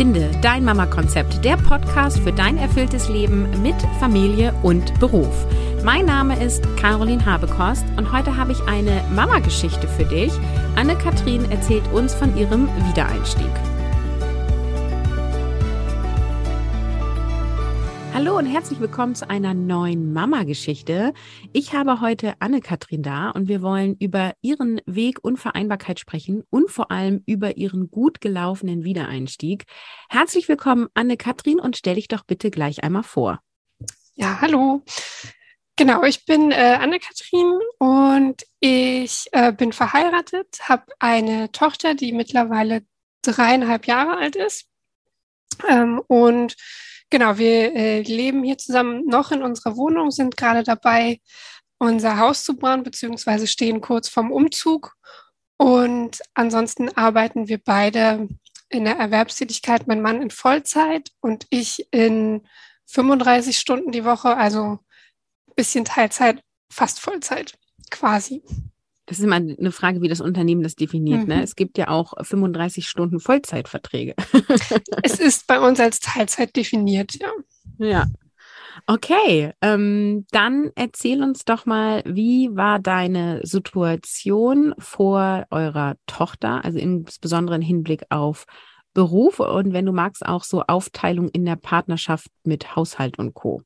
Finde dein Mama-Konzept, der Podcast für dein erfülltes Leben mit Familie und Beruf. Mein Name ist Caroline Habekost und heute habe ich eine Mama-Geschichte für dich. Anne-Kathrin erzählt uns von ihrem Wiedereinstieg. Hallo und herzlich willkommen zu einer neuen Mama-Geschichte. Ich habe heute Anne-Kathrin da und wir wollen über ihren Weg und Vereinbarkeit sprechen und vor allem über ihren gut gelaufenen Wiedereinstieg. Herzlich willkommen, Anne-Kathrin, und stell dich doch bitte gleich einmal vor. Ja, hallo. Genau, ich bin äh, Anne-Kathrin und ich äh, bin verheiratet, habe eine Tochter, die mittlerweile dreieinhalb Jahre alt ist. Ähm, und Genau, wir äh, leben hier zusammen noch in unserer Wohnung, sind gerade dabei, unser Haus zu bauen, beziehungsweise stehen kurz vorm Umzug. Und ansonsten arbeiten wir beide in der Erwerbstätigkeit, mein Mann in Vollzeit und ich in 35 Stunden die Woche, also bisschen Teilzeit, fast Vollzeit quasi. Das ist immer eine Frage, wie das Unternehmen das definiert. Ne? Mhm. Ne? Es gibt ja auch 35 Stunden Vollzeitverträge. es ist bei uns als Teilzeit definiert, ja. Ja. Okay, ähm, dann erzähl uns doch mal, wie war deine Situation vor eurer Tochter, also insbesondere im Hinblick auf Beruf und wenn du magst auch so Aufteilung in der Partnerschaft mit Haushalt und Co.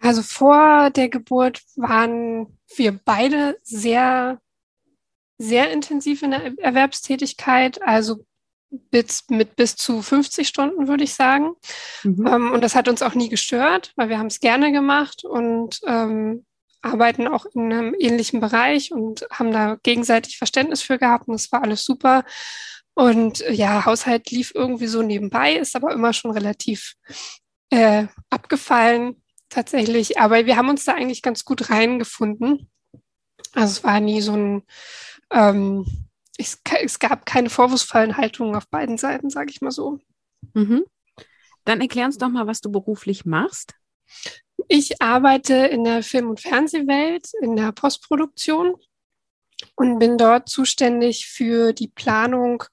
Also vor der Geburt waren wir beide sehr, sehr intensiv in der Erwerbstätigkeit, also bis, mit bis zu 50 Stunden, würde ich sagen. Mhm. Ähm, und das hat uns auch nie gestört, weil wir haben es gerne gemacht und ähm, arbeiten auch in einem ähnlichen Bereich und haben da gegenseitig Verständnis für gehabt und das war alles super. Und ja, Haushalt lief irgendwie so nebenbei, ist aber immer schon relativ äh, abgefallen tatsächlich. Aber wir haben uns da eigentlich ganz gut reingefunden. Also es war nie so ein, ähm, es, es, gab keine vorwurfsvollen Haltungen auf beiden Seiten, sage ich mal so. Mhm. Dann erklär uns doch mal, was du beruflich machst. Ich arbeite in der Film- und Fernsehwelt, in der Postproduktion und bin dort zuständig für die Planung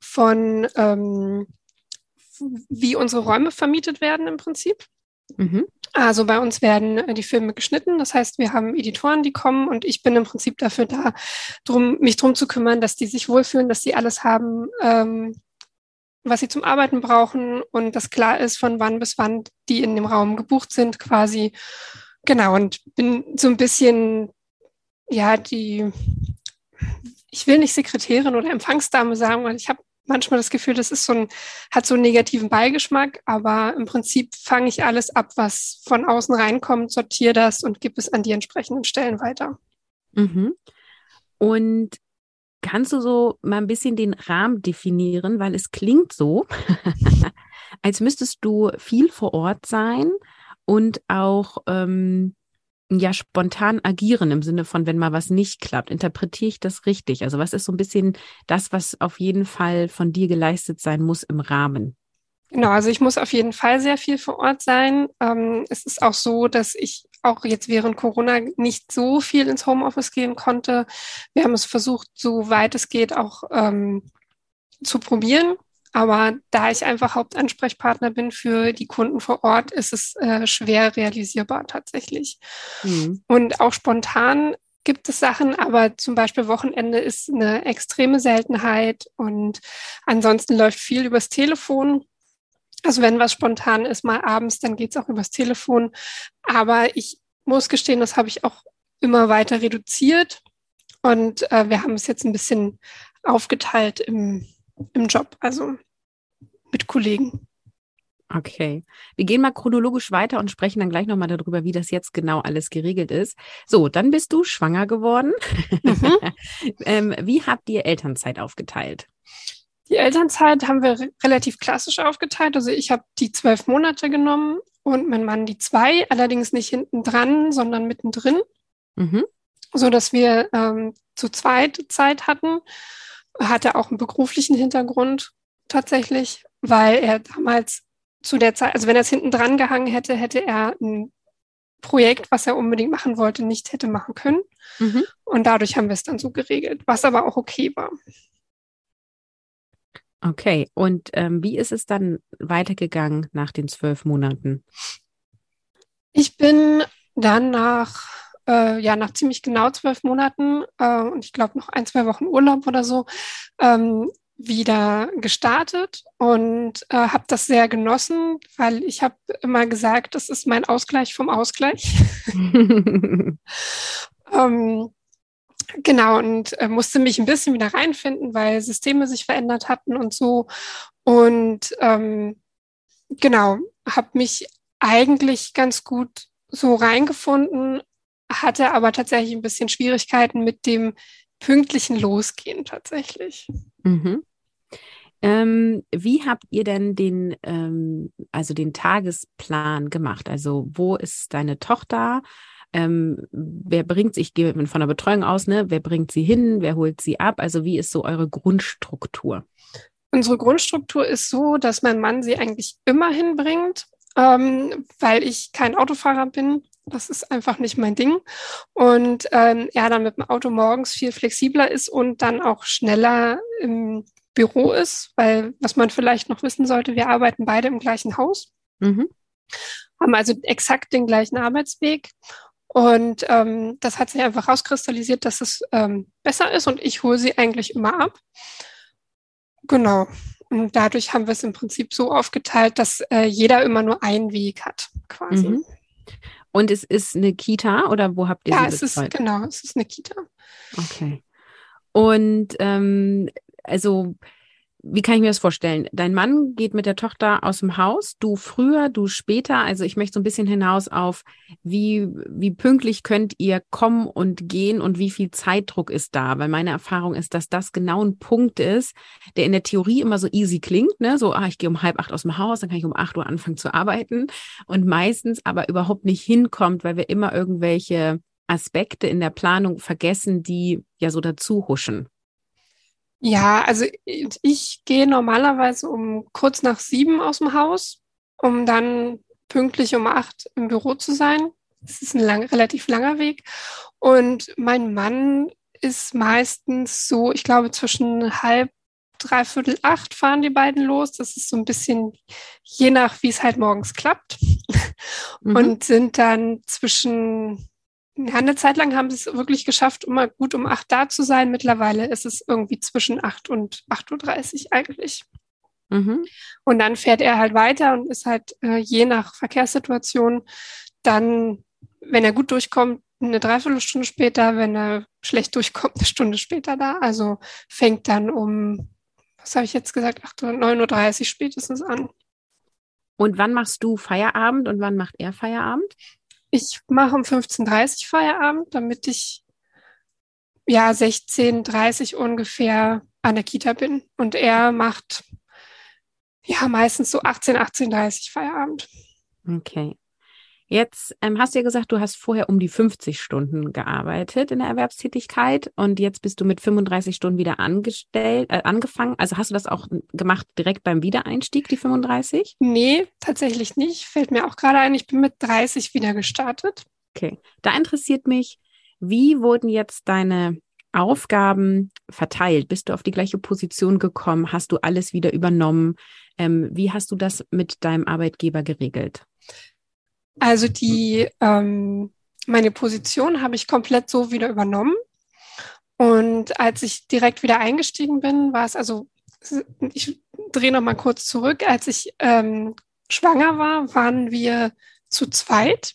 von, ähm, wie unsere Räume vermietet werden im Prinzip. Mhm. Also bei uns werden äh, die Filme geschnitten. Das heißt, wir haben Editoren, die kommen und ich bin im Prinzip dafür da, drum, mich drum zu kümmern, dass die sich wohlfühlen, dass sie alles haben, ähm, was sie zum Arbeiten brauchen und dass klar ist, von wann bis wann die in dem Raum gebucht sind quasi. Genau, und bin so ein bisschen, ja, die, ich will nicht Sekretärin oder Empfangsdame sagen, weil ich habe manchmal das Gefühl, das ist so ein, hat so einen negativen Beigeschmack, aber im Prinzip fange ich alles ab, was von außen reinkommt, sortiere das und gebe es an die entsprechenden Stellen weiter. Mhm. Und kannst du so mal ein bisschen den Rahmen definieren, weil es klingt so, als müsstest du viel vor Ort sein und auch ähm, ja spontan agieren im Sinne von, wenn mal was nicht klappt. Interpretiere ich das richtig? Also was ist so ein bisschen das, was auf jeden Fall von dir geleistet sein muss im Rahmen? Genau, also ich muss auf jeden Fall sehr viel vor Ort sein. Ähm, es ist auch so, dass ich auch jetzt während Corona nicht so viel ins Homeoffice gehen konnte. Wir haben es versucht, so weit es geht, auch ähm, zu probieren. Aber da ich einfach Hauptansprechpartner bin für die Kunden vor Ort, ist es äh, schwer realisierbar tatsächlich. Mhm. Und auch spontan gibt es Sachen, aber zum Beispiel Wochenende ist eine extreme Seltenheit und ansonsten läuft viel übers Telefon. Also wenn was spontan ist, mal abends, dann geht es auch übers Telefon. Aber ich muss gestehen, das habe ich auch immer weiter reduziert und äh, wir haben es jetzt ein bisschen aufgeteilt im, im Job. Also mit Kollegen. Okay. Wir gehen mal chronologisch weiter und sprechen dann gleich nochmal darüber, wie das jetzt genau alles geregelt ist. So, dann bist du schwanger geworden. Mhm. ähm, wie habt ihr Elternzeit aufgeteilt? Die Elternzeit haben wir re relativ klassisch aufgeteilt. Also ich habe die zwölf Monate genommen und mein Mann die zwei, allerdings nicht hinten dran, sondern mittendrin, mhm. so dass wir ähm, zu zweit Zeit hatten. Hatte auch einen beruflichen Hintergrund tatsächlich weil er damals zu der Zeit, also wenn er es hinten dran gehangen hätte, hätte er ein Projekt, was er unbedingt machen wollte, nicht hätte machen können. Mhm. Und dadurch haben wir es dann so geregelt, was aber auch okay war. Okay, und ähm, wie ist es dann weitergegangen nach den zwölf Monaten? Ich bin dann nach, äh, ja, nach ziemlich genau zwölf Monaten äh, und ich glaube noch ein, zwei Wochen Urlaub oder so, ähm, wieder gestartet und äh, habe das sehr genossen, weil ich habe immer gesagt, das ist mein Ausgleich vom Ausgleich. ähm, genau, und äh, musste mich ein bisschen wieder reinfinden, weil Systeme sich verändert hatten und so. Und ähm, genau, habe mich eigentlich ganz gut so reingefunden, hatte aber tatsächlich ein bisschen Schwierigkeiten mit dem pünktlichen Losgehen tatsächlich. Mhm. Ähm, wie habt ihr denn den, ähm, also den Tagesplan gemacht? Also wo ist deine Tochter? Ähm, wer bringt sie, ich gehe von der Betreuung aus, ne? Wer bringt sie hin? Wer holt sie ab? Also wie ist so eure Grundstruktur? Unsere Grundstruktur ist so, dass mein Mann sie eigentlich immer hinbringt, ähm, weil ich kein Autofahrer bin. Das ist einfach nicht mein Ding. Und ähm, er dann mit dem Auto morgens viel flexibler ist und dann auch schneller im Büro ist, weil was man vielleicht noch wissen sollte, wir arbeiten beide im gleichen Haus, mhm. haben also exakt den gleichen Arbeitsweg. Und ähm, das hat sich einfach rauskristallisiert, dass es ähm, besser ist und ich hole sie eigentlich immer ab. Genau. Und dadurch haben wir es im Prinzip so aufgeteilt, dass äh, jeder immer nur einen Weg hat, quasi. Mhm. Und es ist eine Kita oder wo habt ihr ja, sie Ja, es ist genau, es ist eine Kita. Okay. Und ähm, also wie kann ich mir das vorstellen? Dein Mann geht mit der Tochter aus dem Haus, du früher, du später. Also ich möchte so ein bisschen hinaus auf, wie, wie pünktlich könnt ihr kommen und gehen und wie viel Zeitdruck ist da? Weil meine Erfahrung ist, dass das genau ein Punkt ist, der in der Theorie immer so easy klingt, ne? So, ah, ich gehe um halb acht aus dem Haus, dann kann ich um acht Uhr anfangen zu arbeiten und meistens aber überhaupt nicht hinkommt, weil wir immer irgendwelche Aspekte in der Planung vergessen, die ja so dazu huschen. Ja, also ich gehe normalerweise um kurz nach sieben aus dem Haus, um dann pünktlich um acht im Büro zu sein. Es ist ein lang, relativ langer Weg. Und mein Mann ist meistens so, ich glaube, zwischen halb, dreiviertel acht fahren die beiden los. Das ist so ein bisschen je nach, wie es halt morgens klappt. Mhm. Und sind dann zwischen ja, eine Zeit lang haben sie es wirklich geschafft, immer gut um acht da zu sein. Mittlerweile ist es irgendwie zwischen acht und 8.30 Uhr eigentlich. Mhm. Und dann fährt er halt weiter und ist halt äh, je nach Verkehrssituation dann, wenn er gut durchkommt, eine Dreiviertelstunde später, wenn er schlecht durchkommt, eine Stunde später da. Also fängt dann um, was habe ich jetzt gesagt, 9.30 Uhr spätestens an. Und wann machst du Feierabend und wann macht er Feierabend? Ich mache um 15.30 Uhr Feierabend, damit ich ja 16.30 Uhr ungefähr an der Kita bin. Und er macht ja meistens so 18, 18.30 Uhr Feierabend. Okay. Jetzt ähm, hast du ja gesagt, du hast vorher um die 50 Stunden gearbeitet in der Erwerbstätigkeit und jetzt bist du mit 35 Stunden wieder angestellt, äh, angefangen. Also hast du das auch gemacht direkt beim Wiedereinstieg, die 35? Nee, tatsächlich nicht. Fällt mir auch gerade ein, ich bin mit 30 wieder gestartet. Okay, da interessiert mich, wie wurden jetzt deine Aufgaben verteilt? Bist du auf die gleiche Position gekommen? Hast du alles wieder übernommen? Ähm, wie hast du das mit deinem Arbeitgeber geregelt? Also die, ähm, meine Position habe ich komplett so wieder übernommen. Und als ich direkt wieder eingestiegen bin, war es also, ich drehe noch mal kurz zurück. Als ich ähm, schwanger war, waren wir zu zweit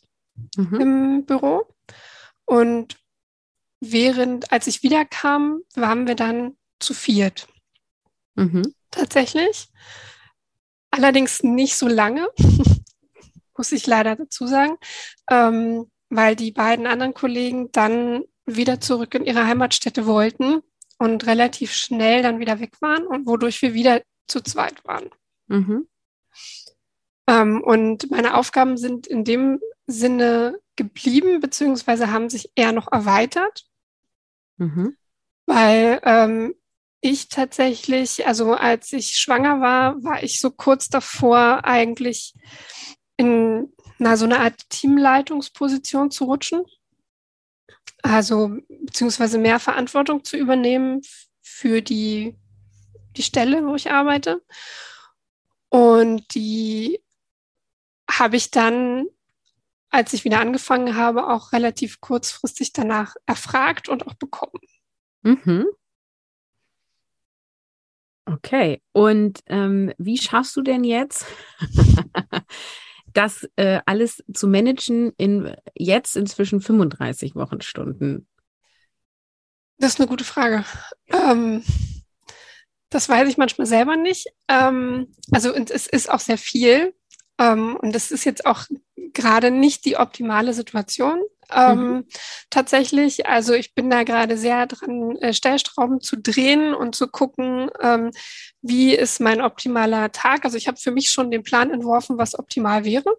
mhm. im Büro. Und während, als ich wiederkam, waren wir dann zu viert. Mhm. Tatsächlich. Allerdings nicht so lange. muss ich leider dazu sagen, ähm, weil die beiden anderen Kollegen dann wieder zurück in ihre Heimatstätte wollten und relativ schnell dann wieder weg waren und wodurch wir wieder zu zweit waren. Mhm. Ähm, und meine Aufgaben sind in dem Sinne geblieben, beziehungsweise haben sich eher noch erweitert, mhm. weil ähm, ich tatsächlich, also als ich schwanger war, war ich so kurz davor, eigentlich in na, so eine Art Teamleitungsposition zu rutschen. Also beziehungsweise mehr Verantwortung zu übernehmen für die die Stelle, wo ich arbeite. Und die habe ich dann, als ich wieder angefangen habe, auch relativ kurzfristig danach erfragt und auch bekommen. Mhm. Okay, und ähm, wie schaffst du denn jetzt, das äh, alles zu managen in jetzt inzwischen 35 Wochenstunden? Das ist eine gute Frage. Ähm, das weiß ich manchmal selber nicht. Ähm, also es ist auch sehr viel. Ähm, und das ist jetzt auch gerade nicht die optimale Situation. Ähm, mhm. Tatsächlich, also ich bin da gerade sehr dran, äh, Stellstrauben zu drehen und zu gucken, ähm, wie ist mein optimaler Tag. Also ich habe für mich schon den Plan entworfen, was optimal wäre.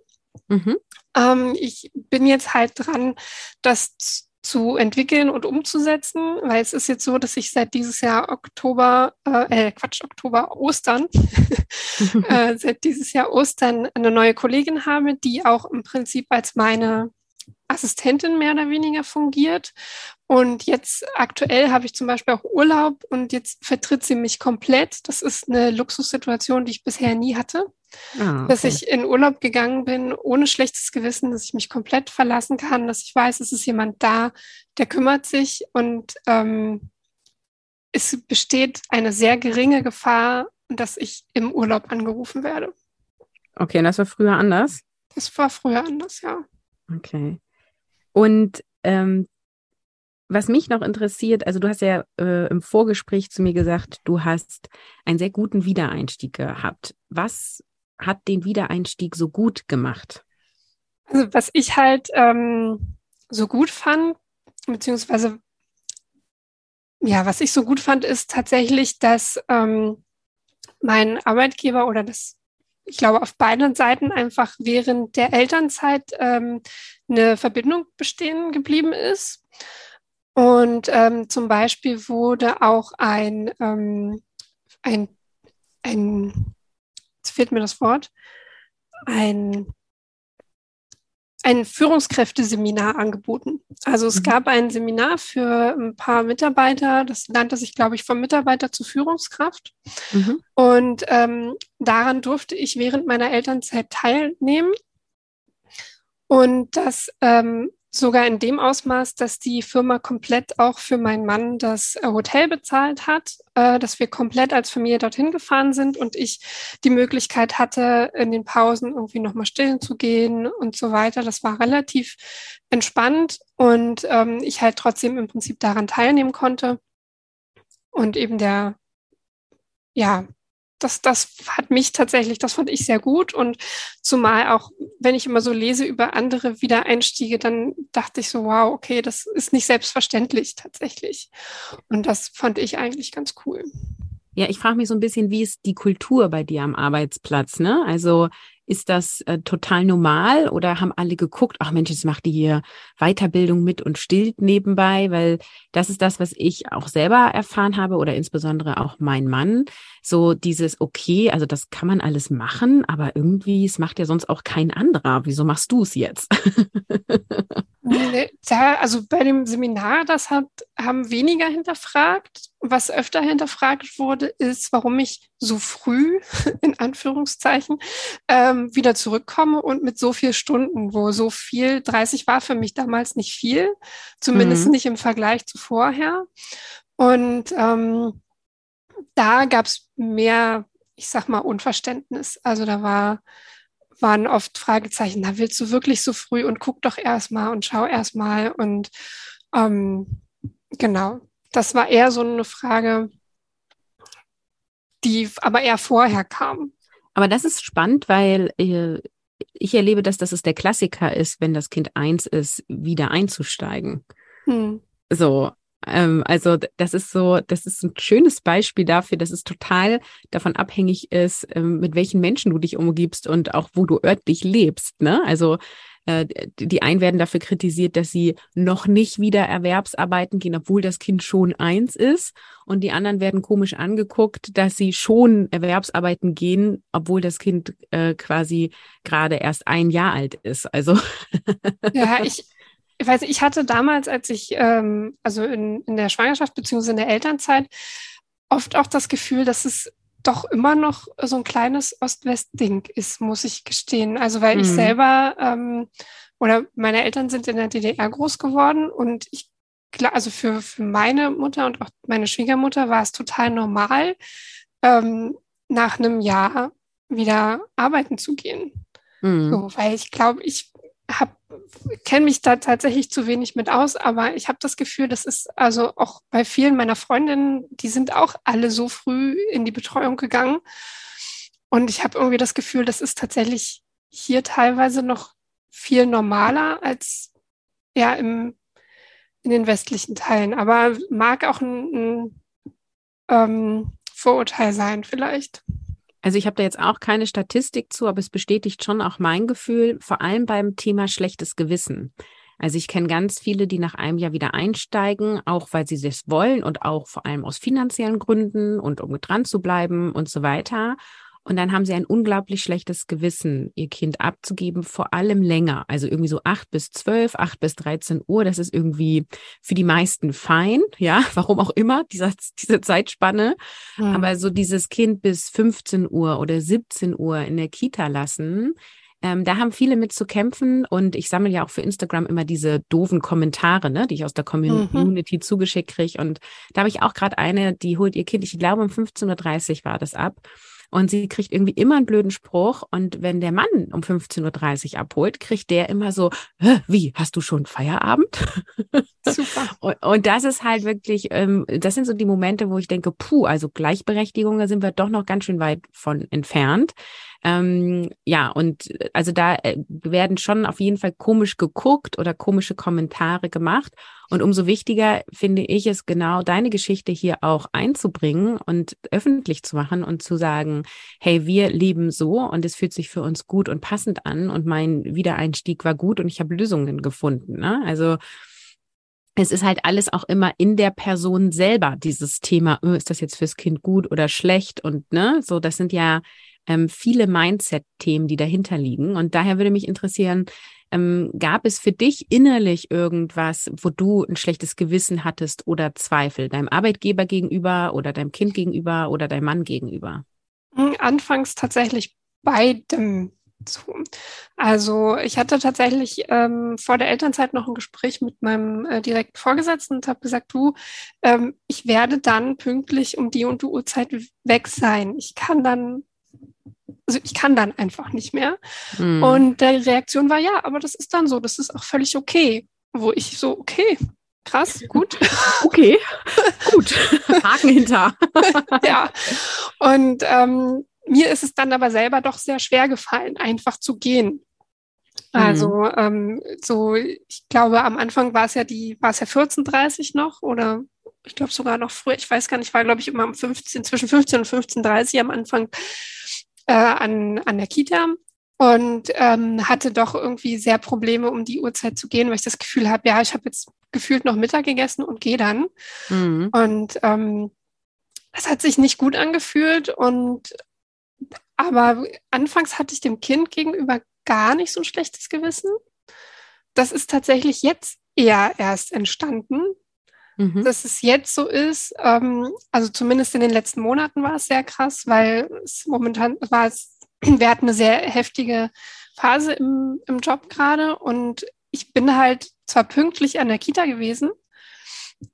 Mhm. Ähm, ich bin jetzt halt dran, das zu entwickeln und umzusetzen, weil es ist jetzt so, dass ich seit dieses Jahr Oktober, äh, äh Quatsch, Oktober, Ostern, äh, seit dieses Jahr Ostern eine neue Kollegin habe, die auch im Prinzip als meine Assistentin mehr oder weniger fungiert. Und jetzt aktuell habe ich zum Beispiel auch Urlaub und jetzt vertritt sie mich komplett. Das ist eine Luxussituation, die ich bisher nie hatte. Ah, okay. Dass ich in Urlaub gegangen bin, ohne schlechtes Gewissen, dass ich mich komplett verlassen kann, dass ich weiß, es ist jemand da, der kümmert sich und ähm, es besteht eine sehr geringe Gefahr, dass ich im Urlaub angerufen werde. Okay, und das war früher anders? Das war früher anders, ja. Okay. Und ähm, was mich noch interessiert, also du hast ja äh, im Vorgespräch zu mir gesagt, du hast einen sehr guten Wiedereinstieg gehabt. Was hat den Wiedereinstieg so gut gemacht? Also was ich halt ähm, so gut fand, beziehungsweise ja, was ich so gut fand, ist tatsächlich, dass ähm, mein Arbeitgeber oder das, ich glaube, auf beiden Seiten einfach während der Elternzeit ähm, eine Verbindung bestehen geblieben ist. Und ähm, zum Beispiel wurde auch ein, ähm, ein, ein jetzt fehlt mir das Wort, ein, ein Führungskräfteseminar angeboten. Also es mhm. gab ein Seminar für ein paar Mitarbeiter, das nannte sich, glaube ich, vom Mitarbeiter zur Führungskraft. Mhm. Und ähm, daran durfte ich während meiner Elternzeit teilnehmen. Und das ähm, sogar in dem Ausmaß, dass die Firma komplett auch für meinen Mann das äh, Hotel bezahlt hat, äh, dass wir komplett als Familie dorthin gefahren sind und ich die Möglichkeit hatte, in den Pausen irgendwie nochmal stillen zu gehen und so weiter. Das war relativ entspannt und ähm, ich halt trotzdem im Prinzip daran teilnehmen konnte. Und eben der, ja, das, das hat mich tatsächlich, das fand ich sehr gut. Und zumal auch, wenn ich immer so lese über andere Wiedereinstiege, dann dachte ich so, wow, okay, das ist nicht selbstverständlich tatsächlich. Und das fand ich eigentlich ganz cool. Ja, ich frage mich so ein bisschen, wie ist die Kultur bei dir am Arbeitsplatz? Ne? Also ist das äh, total normal oder haben alle geguckt, ach Mensch, jetzt macht die hier Weiterbildung mit und stillt nebenbei? Weil das ist das, was ich auch selber erfahren habe oder insbesondere auch mein Mann. So dieses, okay, also das kann man alles machen, aber irgendwie, es macht ja sonst auch kein anderer. Wieso machst du es jetzt? Ja, also bei dem Seminar, das hat, haben weniger hinterfragt. Was öfter hinterfragt wurde, ist, warum ich so früh, in Anführungszeichen, ähm, wieder zurückkomme und mit so vielen Stunden, wo so viel, 30 war für mich damals nicht viel, zumindest mhm. nicht im Vergleich zu vorher. Und ähm, da gab es mehr, ich sag mal, Unverständnis. Also da war waren oft Fragezeichen, na, willst du wirklich so früh und guck doch erstmal und schau erstmal und ähm, genau, das war eher so eine Frage, die aber eher vorher kam. Aber das ist spannend, weil äh, ich erlebe, dass das der Klassiker ist, wenn das Kind eins ist, wieder einzusteigen. Hm. So, ähm, also das ist so, das ist ein schönes Beispiel dafür, dass es total davon abhängig ist, ähm, mit welchen Menschen du dich umgibst und auch wo du örtlich lebst. Ne? Also äh, die einen werden dafür kritisiert, dass sie noch nicht wieder Erwerbsarbeiten gehen, obwohl das Kind schon eins ist. Und die anderen werden komisch angeguckt, dass sie schon Erwerbsarbeiten gehen, obwohl das Kind äh, quasi gerade erst ein Jahr alt ist. Also ja, ich, ich weiß, ich hatte damals, als ich, ähm, also in, in der Schwangerschaft beziehungsweise in der Elternzeit, oft auch das Gefühl, dass es doch immer noch so ein kleines Ost-West-Ding ist, muss ich gestehen. Also weil mhm. ich selber ähm, oder meine Eltern sind in der DDR groß geworden und ich also für, für meine Mutter und auch meine Schwiegermutter war es total normal, ähm, nach einem Jahr wieder arbeiten zu gehen. Mhm. So, weil ich glaube, ich kenne mich da tatsächlich zu wenig mit aus, aber ich habe das Gefühl, das ist also auch bei vielen meiner Freundinnen, die sind auch alle so früh in die Betreuung gegangen. Und ich habe irgendwie das Gefühl, das ist tatsächlich hier teilweise noch viel normaler als ja im, in den westlichen Teilen. Aber mag auch ein, ein ähm, Vorurteil sein, vielleicht. Also ich habe da jetzt auch keine Statistik zu, aber es bestätigt schon auch mein Gefühl, vor allem beim Thema schlechtes Gewissen. Also ich kenne ganz viele, die nach einem Jahr wieder einsteigen, auch weil sie es wollen und auch vor allem aus finanziellen Gründen und um dran zu bleiben und so weiter. Und dann haben sie ein unglaublich schlechtes Gewissen, ihr Kind abzugeben, vor allem länger. Also irgendwie so acht bis zwölf, acht bis 13 Uhr. Das ist irgendwie für die meisten fein. Ja, warum auch immer, dieser, diese Zeitspanne. Mhm. Aber so dieses Kind bis 15 Uhr oder 17 Uhr in der Kita lassen, ähm, da haben viele mit zu kämpfen und ich sammle ja auch für Instagram immer diese doofen Kommentare, ne, die ich aus der Community mhm. zugeschickt kriege. Und da habe ich auch gerade eine, die holt ihr Kind, ich glaube um 15.30 Uhr war das ab. Und sie kriegt irgendwie immer einen blöden Spruch. Und wenn der Mann um 15.30 Uhr abholt, kriegt der immer so, wie, hast du schon Feierabend? Super. und, und, das ist halt wirklich, ähm, das sind so die Momente, wo ich denke, puh, also Gleichberechtigung, da sind wir doch noch ganz schön weit von entfernt. Ähm, ja, und äh, also da äh, werden schon auf jeden Fall komisch geguckt oder komische Kommentare gemacht. Und umso wichtiger finde ich es genau, deine Geschichte hier auch einzubringen und öffentlich zu machen und zu sagen, hey, wir leben so und es fühlt sich für uns gut und passend an und mein Wiedereinstieg war gut und ich habe Lösungen gefunden. Ne? Also es ist halt alles auch immer in der Person selber, dieses Thema, oh, ist das jetzt fürs Kind gut oder schlecht? Und ne, so, das sind ja ähm, viele Mindset-Themen, die dahinter liegen. Und daher würde mich interessieren, ähm, gab es für dich innerlich irgendwas, wo du ein schlechtes Gewissen hattest oder Zweifel, deinem Arbeitgeber gegenüber oder deinem Kind gegenüber oder deinem Mann gegenüber? Hm, anfangs tatsächlich beidem zu. Also ich hatte tatsächlich ähm, vor der Elternzeit noch ein Gespräch mit meinem äh, direkten Vorgesetzten und habe gesagt, du, ähm, ich werde dann pünktlich um die und die Uhrzeit weg sein. Ich kann dann also ich kann dann einfach nicht mehr. Mhm. Und der Reaktion war, ja, aber das ist dann so, das ist auch völlig okay. Wo ich so, okay, krass, gut. okay, gut. Haken hinter. ja. Und ähm, mir ist es dann aber selber doch sehr schwer gefallen, einfach zu gehen. Also mhm. ähm, so, ich glaube, am Anfang war es ja die, war es ja 14.30 noch oder ich glaube sogar noch früher, ich weiß gar nicht, war glaube ich immer um 15, zwischen 15 und 15.30 am Anfang äh, an, an der Kita und ähm, hatte doch irgendwie sehr Probleme, um die Uhrzeit zu gehen, weil ich das Gefühl habe, ja, ich habe jetzt gefühlt noch Mittag gegessen und gehe dann. Mhm. Und ähm, das hat sich nicht gut angefühlt und aber anfangs hatte ich dem Kind gegenüber gar nicht so ein schlechtes Gewissen. Das ist tatsächlich jetzt eher erst entstanden, Mhm. Dass es jetzt so ist, ähm, also zumindest in den letzten Monaten war es sehr krass, weil es momentan war es, wir hatten eine sehr heftige Phase im, im Job gerade und ich bin halt zwar pünktlich an der Kita gewesen,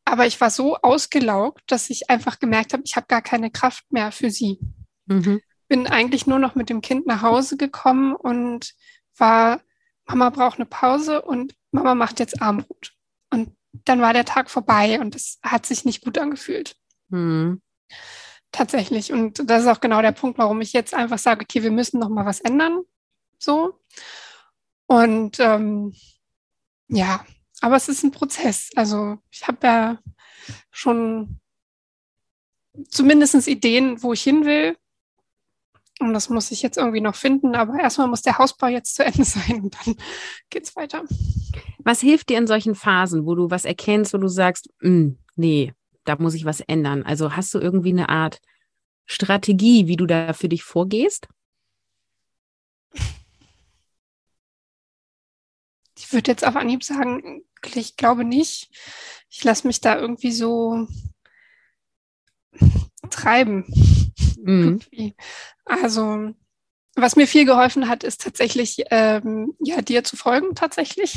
aber ich war so ausgelaugt, dass ich einfach gemerkt habe, ich habe gar keine Kraft mehr für sie. Mhm. Bin eigentlich nur noch mit dem Kind nach Hause gekommen und war, Mama braucht eine Pause und Mama macht jetzt Armbrot. Und dann war der Tag vorbei und es hat sich nicht gut angefühlt. Mhm. Tatsächlich. Und das ist auch genau der Punkt, warum ich jetzt einfach sage, okay, wir müssen noch mal was ändern. So. Und ähm, ja, aber es ist ein Prozess. Also ich habe ja schon zumindest Ideen, wo ich hin will. Und das muss ich jetzt irgendwie noch finden. Aber erstmal muss der Hausbau jetzt zu Ende sein und dann geht es weiter. Was hilft dir in solchen Phasen, wo du was erkennst, wo du sagst, hm, nee, da muss ich was ändern? Also hast du irgendwie eine Art Strategie, wie du da für dich vorgehst? Ich würde jetzt auf Anhieb sagen, ich glaube nicht. Ich lasse mich da irgendwie so treiben. Mhm. Also was mir viel geholfen hat, ist tatsächlich, ähm, ja, dir zu folgen tatsächlich.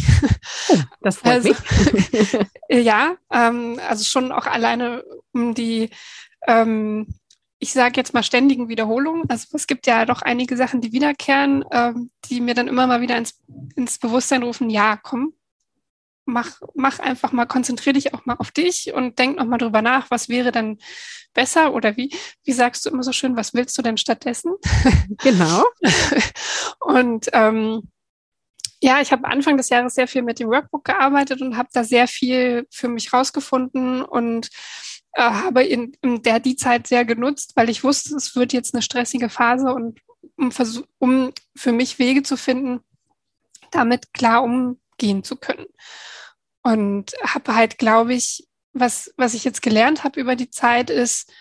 Oh, das freut also, mich. ja, ähm, also schon auch alleine um die, ähm, ich sage jetzt mal ständigen Wiederholungen. Also es gibt ja doch einige Sachen, die wiederkehren, ähm, die mir dann immer mal wieder ins, ins Bewusstsein rufen, ja, komm, mach, mach einfach mal, konzentriere dich auch mal auf dich und denk noch mal drüber nach, was wäre dann besser oder wie, wie sagst du immer so schön, was willst du denn stattdessen? Genau. und ähm, ja, ich habe Anfang des Jahres sehr viel mit dem Workbook gearbeitet und habe da sehr viel für mich rausgefunden und äh, habe in, in der die Zeit sehr genutzt, weil ich wusste, es wird jetzt eine stressige Phase und um, um für mich Wege zu finden, damit klar umgehen zu können. Und habe halt, glaube ich, was, was ich jetzt gelernt habe über die Zeit, ist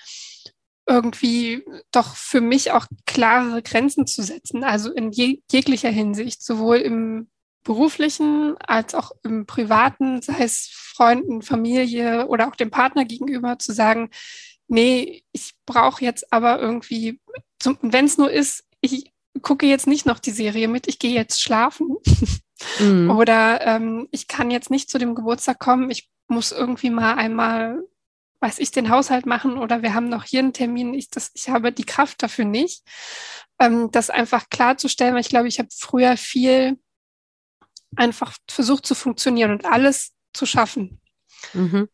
irgendwie doch für mich auch klarere Grenzen zu setzen. Also in je, jeglicher Hinsicht, sowohl im beruflichen als auch im privaten, sei es Freunden, Familie oder auch dem Partner gegenüber, zu sagen, nee, ich brauche jetzt aber irgendwie, wenn es nur ist, ich gucke jetzt nicht noch die Serie mit, ich gehe jetzt schlafen. Mhm. Oder ähm, ich kann jetzt nicht zu dem Geburtstag kommen, ich muss irgendwie mal einmal, weiß ich, den Haushalt machen oder wir haben noch hier einen Termin, ich, das, ich habe die Kraft dafür nicht. Ähm, das einfach klarzustellen, weil ich glaube, ich habe früher viel einfach versucht zu funktionieren und alles zu schaffen. Mhm.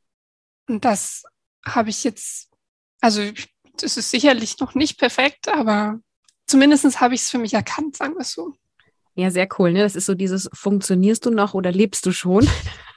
Und das habe ich jetzt, also das ist sicherlich noch nicht perfekt, aber zumindest habe ich es für mich erkannt, sagen wir es so. Ja, sehr cool. Ne? Das ist so dieses, funktionierst du noch oder lebst du schon?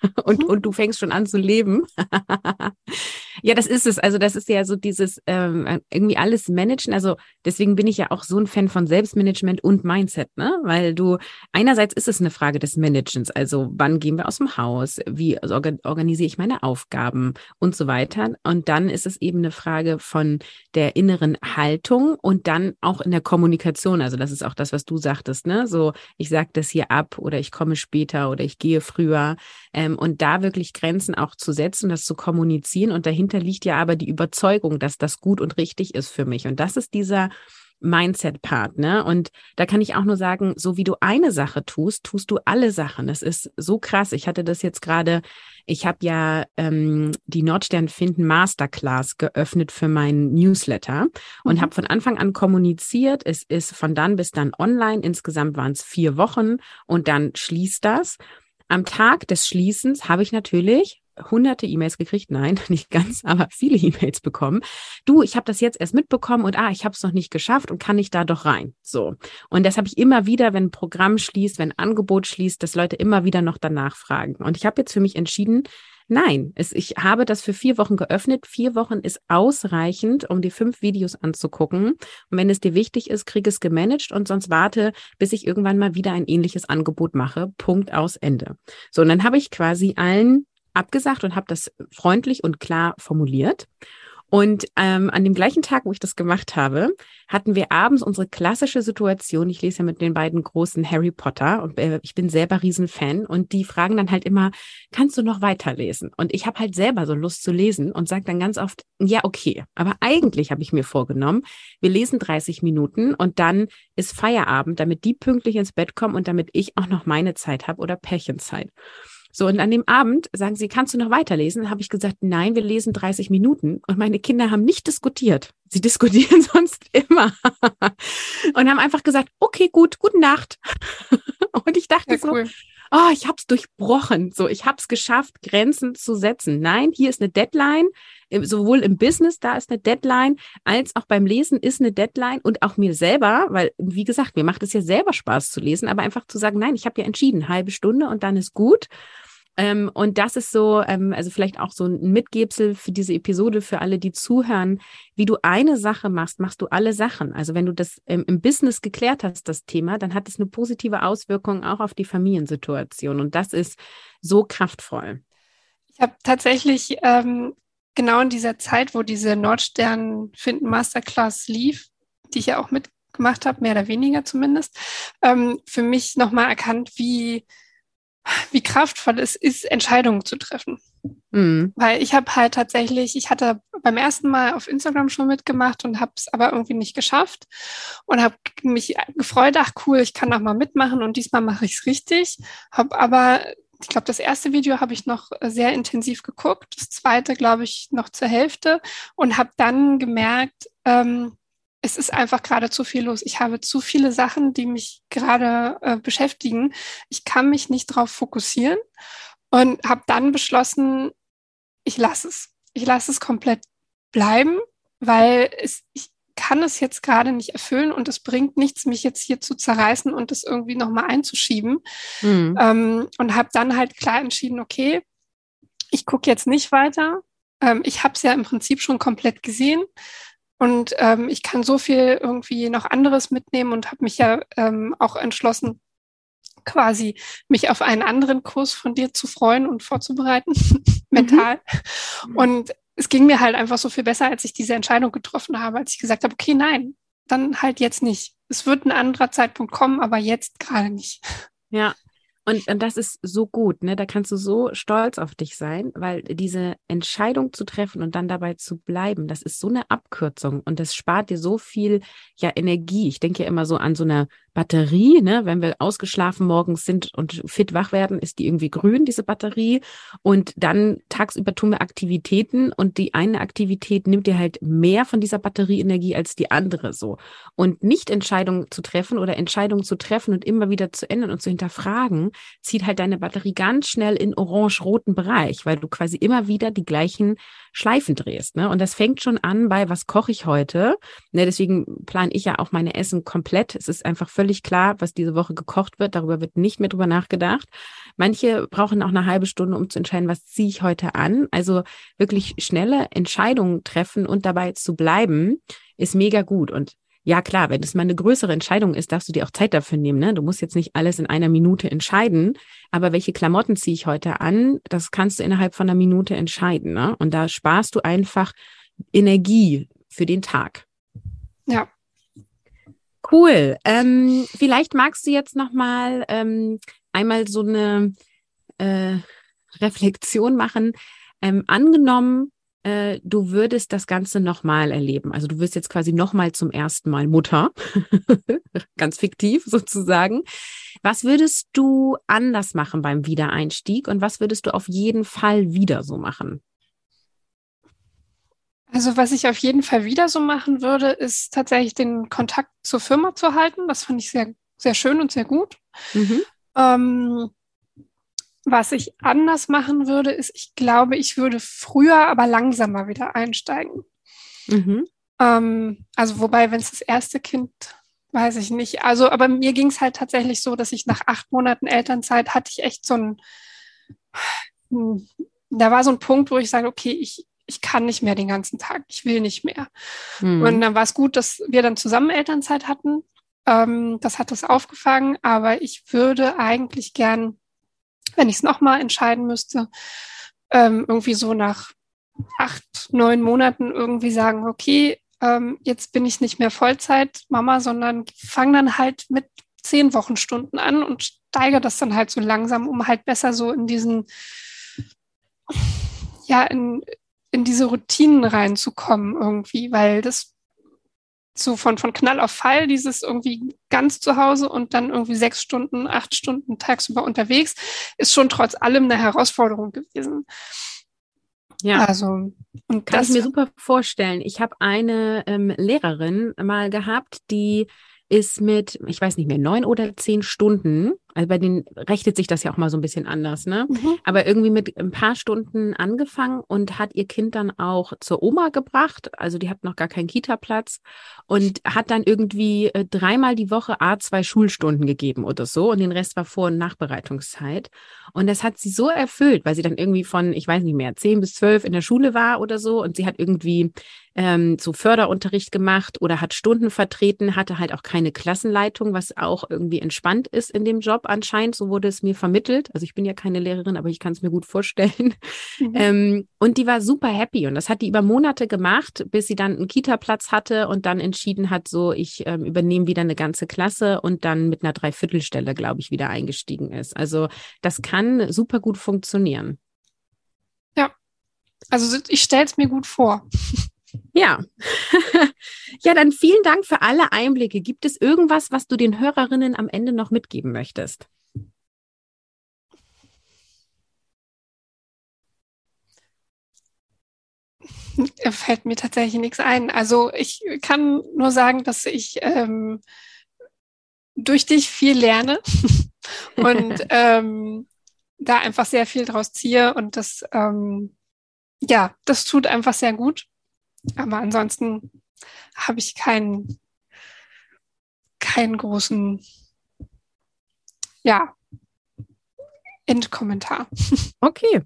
und, mhm. und du fängst schon an zu leben. ja, das ist es. Also das ist ja so dieses ähm, irgendwie alles managen. Also deswegen bin ich ja auch so ein Fan von Selbstmanagement und Mindset, ne? Weil du einerseits ist es eine Frage des Managens. Also wann gehen wir aus dem Haus? Wie organisiere ich meine Aufgaben und so weiter? Und dann ist es eben eine Frage von der inneren Haltung und dann auch in der Kommunikation. Also das ist auch das, was du sagtest, ne? So ich sage das hier ab oder ich komme später oder ich gehe früher. Ähm, ähm, und da wirklich Grenzen auch zu setzen, das zu kommunizieren. Und dahinter liegt ja aber die Überzeugung, dass das gut und richtig ist für mich. Und das ist dieser Mindset-Part, ne? Und da kann ich auch nur sagen, so wie du eine Sache tust, tust du alle Sachen. Das ist so krass. Ich hatte das jetzt gerade, ich habe ja ähm, die Nordstern finden Masterclass geöffnet für meinen Newsletter und mhm. habe von Anfang an kommuniziert. Es ist von dann bis dann online. Insgesamt waren es vier Wochen und dann schließt das. Am Tag des Schließens habe ich natürlich hunderte E-Mails gekriegt, nein, nicht ganz, aber viele E-Mails bekommen. Du, ich habe das jetzt erst mitbekommen und ah, ich habe es noch nicht geschafft und kann ich da doch rein. So. Und das habe ich immer wieder, wenn ein Programm schließt, wenn ein Angebot schließt, dass Leute immer wieder noch danach fragen. Und ich habe jetzt für mich entschieden, Nein, es, ich habe das für vier Wochen geöffnet. Vier Wochen ist ausreichend, um die fünf Videos anzugucken. Und wenn es dir wichtig ist, krieg es gemanagt und sonst warte, bis ich irgendwann mal wieder ein ähnliches Angebot mache. Punkt aus Ende. So, und dann habe ich quasi allen abgesagt und habe das freundlich und klar formuliert. Und ähm, an dem gleichen Tag, wo ich das gemacht habe, hatten wir abends unsere klassische Situation. Ich lese ja mit den beiden großen Harry Potter und äh, ich bin selber Riesenfan und die fragen dann halt immer, kannst du noch weiterlesen? Und ich habe halt selber so Lust zu lesen und sage dann ganz oft, ja, okay. Aber eigentlich habe ich mir vorgenommen, wir lesen 30 Minuten und dann ist Feierabend, damit die pünktlich ins Bett kommen und damit ich auch noch meine Zeit habe oder Pärchenzeit. So, und an dem Abend sagen sie, kannst du noch weiterlesen? Habe ich gesagt, nein, wir lesen 30 Minuten. Und meine Kinder haben nicht diskutiert. Sie diskutieren sonst immer. und haben einfach gesagt, okay, gut, gute Nacht. und ich dachte ja, cool. so, oh, ich habe es durchbrochen. So, ich habe es geschafft, Grenzen zu setzen. Nein, hier ist eine Deadline. Sowohl im Business, da ist eine Deadline, als auch beim Lesen ist eine Deadline und auch mir selber, weil, wie gesagt, mir macht es ja selber Spaß zu lesen, aber einfach zu sagen, nein, ich habe ja entschieden, halbe Stunde und dann ist gut. Ähm, und das ist so, ähm, also vielleicht auch so ein Mitgebsel für diese Episode, für alle, die zuhören. Wie du eine Sache machst, machst du alle Sachen. Also wenn du das ähm, im Business geklärt hast, das Thema, dann hat es eine positive Auswirkung auch auf die Familiensituation. Und das ist so kraftvoll. Ich habe tatsächlich ähm, genau in dieser Zeit, wo diese Nordstern finden Masterclass lief, die ich ja auch mitgemacht habe, mehr oder weniger zumindest, ähm, für mich nochmal erkannt, wie wie kraftvoll es ist, Entscheidungen zu treffen. Mhm. Weil ich habe halt tatsächlich, ich hatte beim ersten Mal auf Instagram schon mitgemacht und habe es aber irgendwie nicht geschafft und habe mich gefreut, ach cool, ich kann noch mal mitmachen und diesmal mache ich es richtig. Habe aber ich glaube, das erste Video habe ich noch sehr intensiv geguckt, das zweite, glaube ich, noch zur Hälfte und habe dann gemerkt, ähm, es ist einfach gerade zu viel los. Ich habe zu viele Sachen, die mich gerade äh, beschäftigen. Ich kann mich nicht darauf fokussieren und habe dann beschlossen, ich lasse es. Ich lasse es komplett bleiben, weil es, ich kann es jetzt gerade nicht erfüllen und es bringt nichts, mich jetzt hier zu zerreißen und das irgendwie nochmal einzuschieben. Mhm. Ähm, und habe dann halt klar entschieden, okay, ich gucke jetzt nicht weiter. Ähm, ich habe es ja im Prinzip schon komplett gesehen. Und ähm, ich kann so viel irgendwie noch anderes mitnehmen und habe mich ja ähm, auch entschlossen, quasi mich auf einen anderen Kurs von dir zu freuen und vorzubereiten, mental. Mhm. Und es ging mir halt einfach so viel besser, als ich diese Entscheidung getroffen habe, als ich gesagt habe, okay, nein, dann halt jetzt nicht. Es wird ein anderer Zeitpunkt kommen, aber jetzt gerade nicht. Ja, und, und das ist so gut, ne? Da kannst du so stolz auf dich sein, weil diese Entscheidung zu treffen und dann dabei zu bleiben, das ist so eine Abkürzung und das spart dir so viel ja Energie. Ich denke ja immer so an so eine Batterie, ne? Wenn wir ausgeschlafen morgens sind und fit wach werden, ist die irgendwie grün, diese Batterie. Und dann tagsüber tun wir Aktivitäten und die eine Aktivität nimmt dir halt mehr von dieser Batterieenergie als die andere so. Und nicht Entscheidungen zu treffen oder Entscheidungen zu treffen und immer wieder zu ändern und zu hinterfragen, zieht halt deine Batterie ganz schnell in orange-roten Bereich, weil du quasi immer wieder die gleichen Schleifen drehst. Ne? Und das fängt schon an bei, was koche ich heute? Ne, deswegen plane ich ja auch meine Essen komplett. Es ist einfach völlig klar, was diese Woche gekocht wird. Darüber wird nicht mehr drüber nachgedacht. Manche brauchen auch eine halbe Stunde, um zu entscheiden, was ziehe ich heute an. Also wirklich schnelle Entscheidungen treffen und dabei zu bleiben, ist mega gut. Und ja, klar, wenn es mal eine größere Entscheidung ist, darfst du dir auch Zeit dafür nehmen. Ne? Du musst jetzt nicht alles in einer Minute entscheiden, aber welche Klamotten ziehe ich heute an, das kannst du innerhalb von einer Minute entscheiden. Ne? Und da sparst du einfach Energie für den Tag. Ja. Cool. Ähm, vielleicht magst du jetzt noch mal ähm, einmal so eine äh, Reflexion machen. Ähm, angenommen, äh, du würdest das Ganze nochmal erleben. Also du wirst jetzt quasi nochmal zum ersten Mal Mutter, ganz fiktiv sozusagen. Was würdest du anders machen beim Wiedereinstieg und was würdest du auf jeden Fall wieder so machen? Also was ich auf jeden Fall wieder so machen würde, ist tatsächlich den Kontakt zur Firma zu halten. Das fand ich sehr, sehr schön und sehr gut. Mhm. Ähm, was ich anders machen würde, ist, ich glaube, ich würde früher, aber langsamer wieder einsteigen. Mhm. Ähm, also wobei, wenn es das erste Kind, weiß ich nicht. Also, aber mir ging es halt tatsächlich so, dass ich nach acht Monaten Elternzeit hatte ich echt so ein, da war so ein Punkt, wo ich sage, okay, ich, ich kann nicht mehr den ganzen Tag, ich will nicht mehr. Mhm. Und dann war es gut, dass wir dann zusammen Elternzeit hatten. Ähm, das hat das aufgefangen, aber ich würde eigentlich gern wenn ich es nochmal entscheiden müsste, ähm, irgendwie so nach acht, neun Monaten irgendwie sagen, okay, ähm, jetzt bin ich nicht mehr Vollzeit-Mama, sondern fange dann halt mit zehn Wochenstunden an und steige das dann halt so langsam, um halt besser so in diesen, ja, in, in diese Routinen reinzukommen irgendwie, weil das so von, von Knall auf Fall, dieses irgendwie ganz zu Hause und dann irgendwie sechs Stunden, acht Stunden tagsüber unterwegs, ist schon trotz allem eine Herausforderung gewesen. Ja, also und kann das ich mir super vorstellen. Ich habe eine ähm, Lehrerin mal gehabt, die ist mit, ich weiß nicht mehr, neun oder zehn Stunden also bei denen rechnet sich das ja auch mal so ein bisschen anders, ne? Mhm. Aber irgendwie mit ein paar Stunden angefangen und hat ihr Kind dann auch zur Oma gebracht. Also die hat noch gar keinen Kita-Platz und hat dann irgendwie äh, dreimal die Woche A zwei Schulstunden gegeben oder so und den Rest war Vor- und Nachbereitungszeit. Und das hat sie so erfüllt, weil sie dann irgendwie von, ich weiß nicht mehr, zehn bis zwölf in der Schule war oder so und sie hat irgendwie ähm, so Förderunterricht gemacht oder hat Stunden vertreten, hatte halt auch keine Klassenleitung, was auch irgendwie entspannt ist in dem Job Job anscheinend, so wurde es mir vermittelt. Also ich bin ja keine Lehrerin, aber ich kann es mir gut vorstellen. Mhm. Ähm, und die war super happy und das hat die über Monate gemacht, bis sie dann einen Kita-Platz hatte und dann entschieden hat, so ich ähm, übernehme wieder eine ganze Klasse und dann mit einer Dreiviertelstelle, glaube ich, wieder eingestiegen ist. Also das kann super gut funktionieren. Ja. Also ich stelle es mir gut vor. Ja. ja, dann vielen Dank für alle Einblicke. Gibt es irgendwas, was du den Hörerinnen am Ende noch mitgeben möchtest? fällt mir tatsächlich nichts ein. Also ich kann nur sagen, dass ich ähm, durch dich viel lerne und ähm, da einfach sehr viel draus ziehe und das ähm, ja, das tut einfach sehr gut. Aber ansonsten habe ich keinen keinen großen ja Endkommentar. Okay.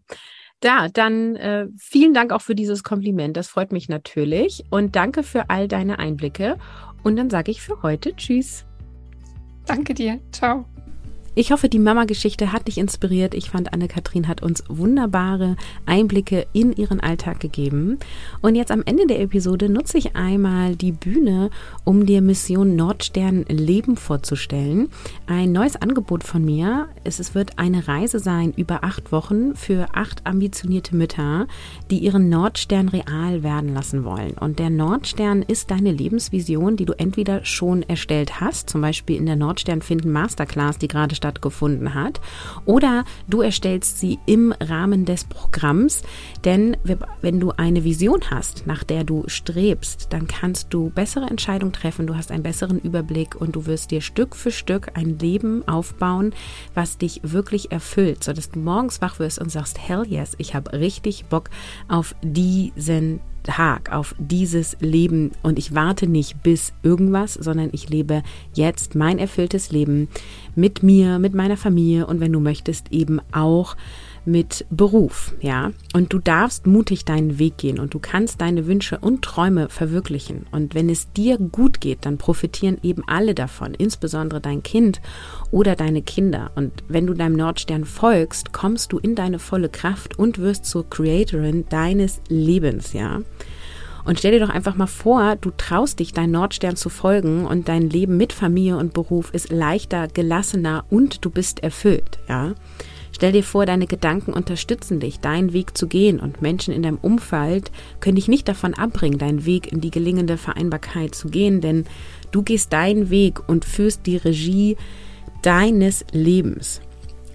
Da, dann äh, vielen Dank auch für dieses Kompliment. Das freut mich natürlich. Und danke für all deine Einblicke. Und dann sage ich für heute Tschüss. Danke dir. Ciao. Ich hoffe, die Mama-Geschichte hat dich inspiriert. Ich fand, Anne-Kathrin hat uns wunderbare Einblicke in ihren Alltag gegeben. Und jetzt am Ende der Episode nutze ich einmal die Bühne, um dir Mission Nordstern Leben vorzustellen. Ein neues Angebot von mir. Es wird eine Reise sein über acht Wochen für acht ambitionierte Mütter, die ihren Nordstern real werden lassen wollen. Und der Nordstern ist deine Lebensvision, die du entweder schon erstellt hast, zum Beispiel in der Nordstern finden Masterclass, die gerade stattgefunden hat. Oder du erstellst sie im Rahmen des Programms, denn wenn du eine Vision hast, nach der du strebst, dann kannst du bessere Entscheidungen treffen, du hast einen besseren Überblick und du wirst dir Stück für Stück ein Leben aufbauen, was dich wirklich erfüllt, sodass du morgens wach wirst und sagst, hell yes, ich habe richtig Bock auf diesen Tag, auf dieses Leben. Und ich warte nicht bis irgendwas, sondern ich lebe jetzt mein erfülltes Leben mit mir, mit meiner Familie und wenn du möchtest eben auch mit Beruf, ja. Und du darfst mutig deinen Weg gehen und du kannst deine Wünsche und Träume verwirklichen. Und wenn es dir gut geht, dann profitieren eben alle davon, insbesondere dein Kind oder deine Kinder. Und wenn du deinem Nordstern folgst, kommst du in deine volle Kraft und wirst zur Creatorin deines Lebens, ja. Und stell dir doch einfach mal vor, du traust dich, dein Nordstern zu folgen und dein Leben mit Familie und Beruf ist leichter, gelassener und du bist erfüllt, ja. Stell dir vor, deine Gedanken unterstützen dich, deinen Weg zu gehen und Menschen in deinem Umfeld können dich nicht davon abbringen, deinen Weg in die gelingende Vereinbarkeit zu gehen, denn du gehst deinen Weg und führst die Regie deines Lebens.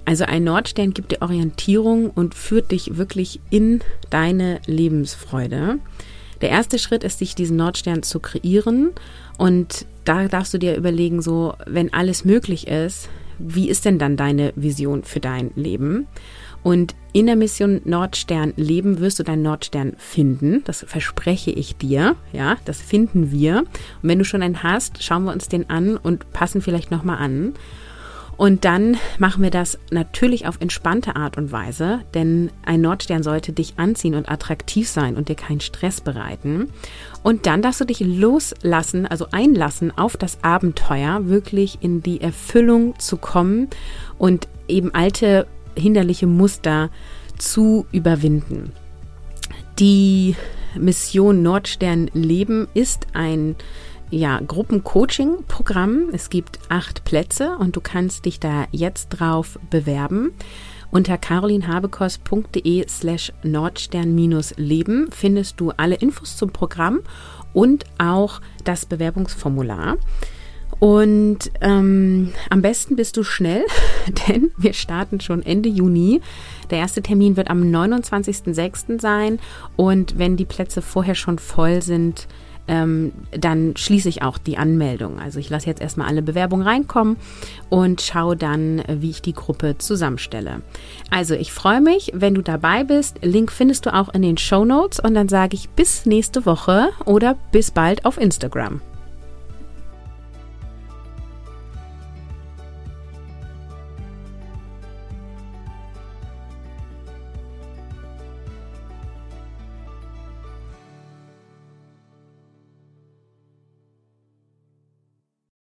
Also ein Nordstern gibt dir Orientierung und führt dich wirklich in deine Lebensfreude. Der erste Schritt ist, sich diesen Nordstern zu kreieren und da darfst du dir überlegen, so, wenn alles möglich ist, wie ist denn dann deine Vision für dein Leben? Und in der Mission Nordstern leben wirst du deinen Nordstern finden. Das verspreche ich dir. Ja, das finden wir. Und wenn du schon einen hast, schauen wir uns den an und passen vielleicht nochmal an. Und dann machen wir das natürlich auf entspannte Art und Weise, denn ein Nordstern sollte dich anziehen und attraktiv sein und dir keinen Stress bereiten. Und dann darfst du dich loslassen, also einlassen auf das Abenteuer, wirklich in die Erfüllung zu kommen und eben alte hinderliche Muster zu überwinden. Die Mission Nordstern Leben ist ein ja, Gruppencoaching-Programm. Es gibt acht Plätze und du kannst dich da jetzt drauf bewerben. Unter carolinhabekos.de slash nordstern-leben findest du alle Infos zum Programm und auch das Bewerbungsformular. Und ähm, am besten bist du schnell, denn wir starten schon Ende Juni. Der erste Termin wird am 29.06. sein und wenn die Plätze vorher schon voll sind, ähm, dann schließe ich auch die Anmeldung. Also ich lasse jetzt erstmal alle Bewerbungen reinkommen und schaue dann, wie ich die Gruppe zusammenstelle. Also ich freue mich, wenn du dabei bist. Link findest du auch in den Show Notes und dann sage ich bis nächste Woche oder bis bald auf Instagram.